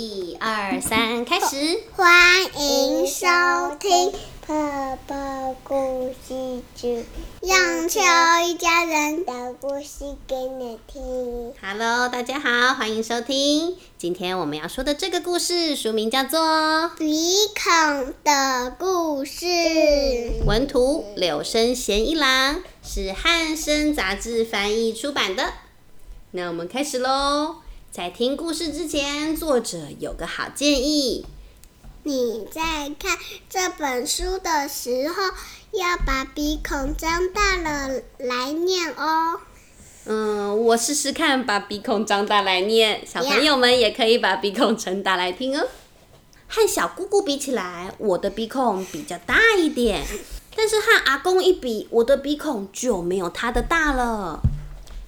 一二三，开始。欢迎收听《泡泡故事剧》，让秋一家人的故事给你听。Hello，大家好，欢迎收听。今天我们要说的这个故事书名叫做《鼻孔的故事》，文图柳生贤一郎，是汉声杂志翻译出版的。那我们开始喽。在听故事之前，作者有个好建议。你在看这本书的时候，要把鼻孔张大了来念哦。嗯，我试试看，把鼻孔张大来念。小朋友们也可以把鼻孔撑大来听哦。和小姑姑比起来，我的鼻孔比较大一点，但是和阿公一比，我的鼻孔就没有他的大了。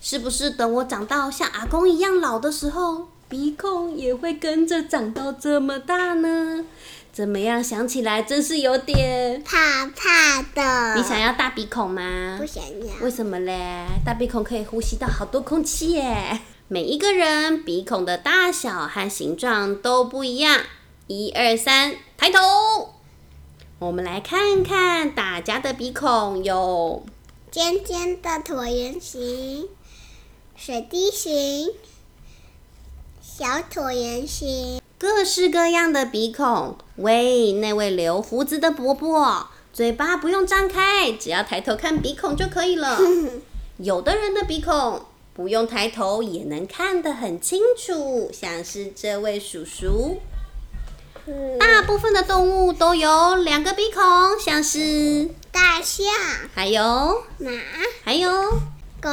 是不是等我长到像阿公一样老的时候，鼻孔也会跟着长到这么大呢？怎么样？想起来真是有点……怕怕的。你想要大鼻孔吗？不想要。为什么嘞？大鼻孔可以呼吸到好多空气耶。每一个人鼻孔的大小和形状都不一样。一二三，抬头。我们来看看大家的鼻孔有尖尖的椭圆形、水滴形、小椭圆形。各式各样的鼻孔。喂，那位留胡子的伯伯，嘴巴不用张开，只要抬头看鼻孔就可以了。有的人的鼻孔不用抬头也能看得很清楚，像是这位叔叔。大部分的动物都有两个鼻孔，像是大象、还有马、还有狗、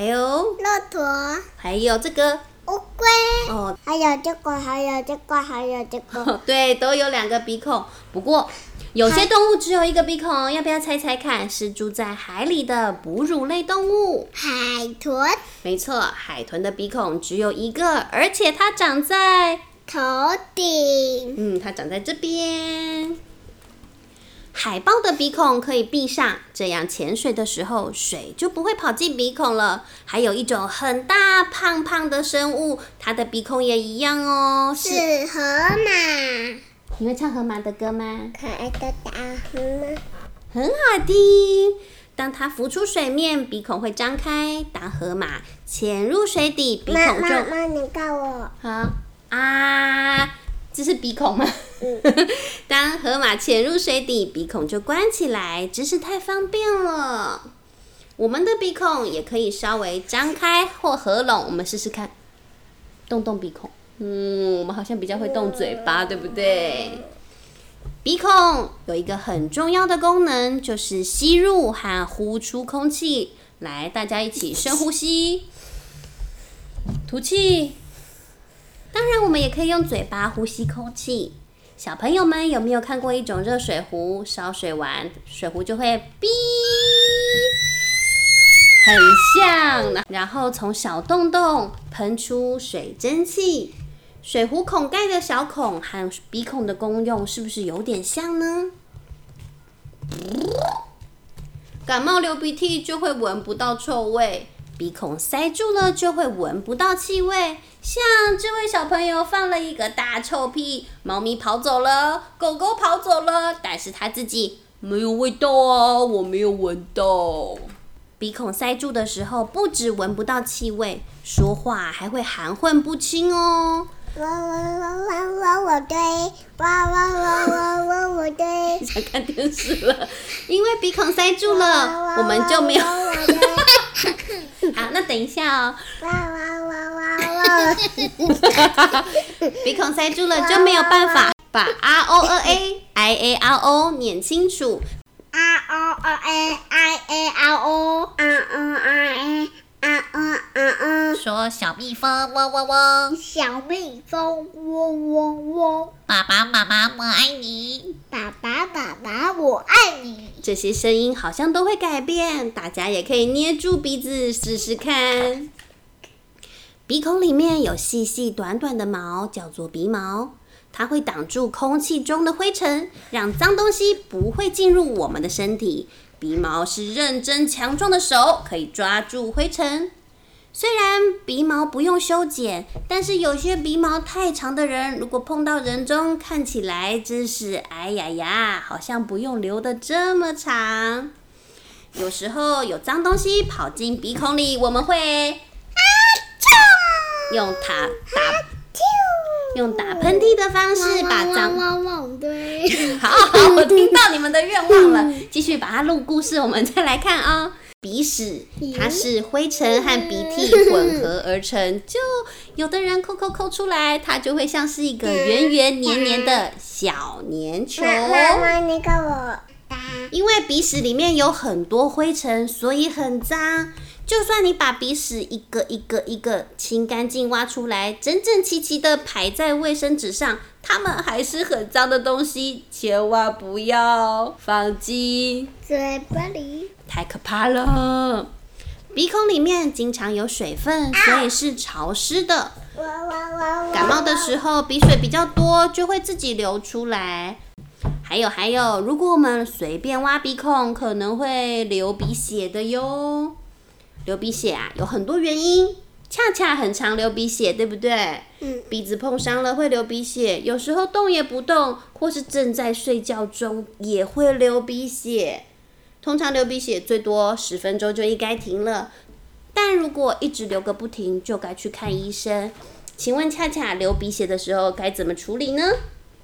还有骆驼、还有这个乌龟，哦，还有这个，还有这个，还有这个。对，都有两个鼻孔。不过有些动物只有一个鼻孔，要不要猜猜看？是住在海里的哺乳类动物。海豚没错，海豚的鼻孔只有一个，而且它长在头顶，嗯，它长在这边。海豹的鼻孔可以闭上，这样潜水的时候水就不会跑进鼻孔了。还有一种很大胖胖的生物，它的鼻孔也一样哦。是河马，你会唱河马的歌吗？可爱的大河马。很好听。当它浮出水面，鼻孔会张开；当河马潜入水底，鼻孔就妈妈，你告我。好啊，这是鼻孔吗？嗯 当河马潜入水底，鼻孔就关起来，真是太方便了。我们的鼻孔也可以稍微张开或合拢，我们试试看，动动鼻孔。嗯，我们好像比较会动嘴巴，对不对？鼻孔有一个很重要的功能，就是吸入和呼出空气。来，大家一起深呼吸，吐气。当然，我们也可以用嘴巴呼吸空气。小朋友们有没有看过一种热水壶？烧水完，水壶就会哔，很像。然后从小洞洞喷出水蒸气。水壶孔盖的小孔和鼻孔的功用是不是有点像呢？感冒流鼻涕就会闻不到臭味，鼻孔塞住了就会闻不到气味。像这位小朋友放了一个大臭屁，猫咪跑走了，狗狗跑走了，但是他自己没有味道啊，我没有闻到。鼻孔塞住的时候，不止闻不到气味，说话还会含混不清哦。我我我我我我对，我我我我我我对。想看电视了，因为鼻孔塞住了，我们就没有。好，那等一下哦，哇哇哇哇哇！鼻孔塞住了就没有办法把 R O N A I A R O 念清楚。R O R A I A R O R O R A R O R O 说小蜜蜂嗡嗡嗡，小蜜蜂嗡嗡嗡，爸爸妈妈我爱你。爸爸爸爸我爱你。这些声音好像都会改变，大家也可以捏住鼻子试试看。鼻孔里面有细细短短的毛，叫做鼻毛，它会挡住空气中的灰尘，让脏东西不会进入我们的身体。鼻毛是认真强壮的手，可以抓住灰尘。虽然鼻毛不用修剪，但是有些鼻毛太长的人，如果碰到人中，看起来真是哎呀呀，好像不用留的这么长。有时候有脏东西跑进鼻孔里，我们会用打打用打喷嚏的方式把脏汪汪堆，好好，我听到你们的愿望了。继续把它录故事，我们再来看啊、鼻屎它是灰尘和鼻涕混合而成，就有的人抠抠抠出来，它就会像是一个圆圆黏黏的小粘球。妈妈那个我打，因为鼻屎里面有很多灰尘，所以很脏。就算你把鼻屎一个一个一个清干净、挖出来，整整齐齐的排在卫生纸上，它们还是很脏的东西，千万不要放进，嘴巴里，太可怕了。鼻孔里面经常有水分，所以是潮湿的。感冒的时候鼻水比较多，就会自己流出来。还有还有，如果我们随便挖鼻孔，可能会流鼻血的哟。流鼻血啊，有很多原因，恰恰很常流鼻血，对不对？嗯，鼻子碰伤了会流鼻血，有时候动也不动，或是正在睡觉中也会流鼻血。通常流鼻血最多十分钟就应该停了，但如果一直流个不停，就该去看医生。请问恰恰流鼻血的时候该怎么处理呢？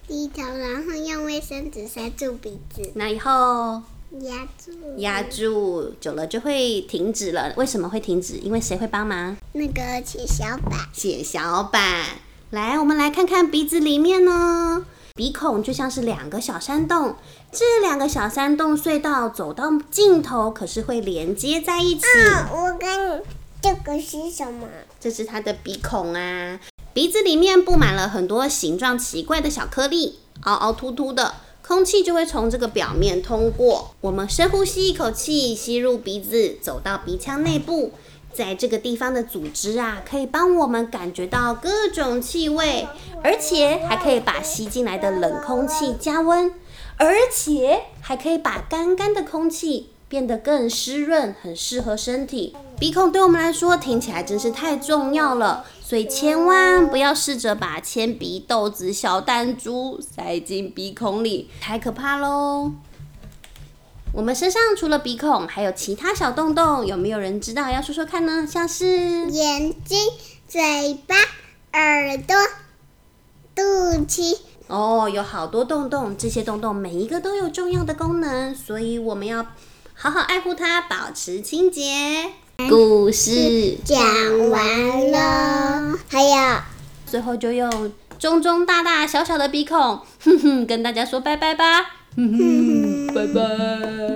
低头，然后用卫生纸塞住鼻子，那以后压住，压住，久了就会停止了。为什么会停止？因为谁会帮忙？那个血小板，血小板。来，我们来看看鼻子里面呢。鼻孔就像是两个小山洞，这两个小山洞隧道走到尽头，可是会连接在一起。啊，我跟你这个是什么？这是它的鼻孔啊，鼻子里面布满了很多形状奇怪的小颗粒，凹凹凸凸的，空气就会从这个表面通过。我们深呼吸一口气，吸入鼻子，走到鼻腔内部，在这个地方的组织啊，可以帮我们感觉到各种气味，而且还可以把吸进来的冷空气加温，而且还可以把干干的空气变得更湿润，很适合身体。鼻孔对我们来说听起来真是太重要了，所以千万不要试着把铅笔、豆子、小弹珠塞进鼻孔里，太可怕喽！我们身上除了鼻孔，还有其他小洞洞，有没有人知道？要说说看呢？像是眼睛、嘴巴、耳朵、肚脐。哦，有好多洞洞，这些洞洞每一个都有重要的功能，所以我们要好好爱护它，保持清洁。故事讲完了，还有最后就用中中大大小小的鼻孔，哼哼，跟大家说拜拜吧，哼哼，拜拜。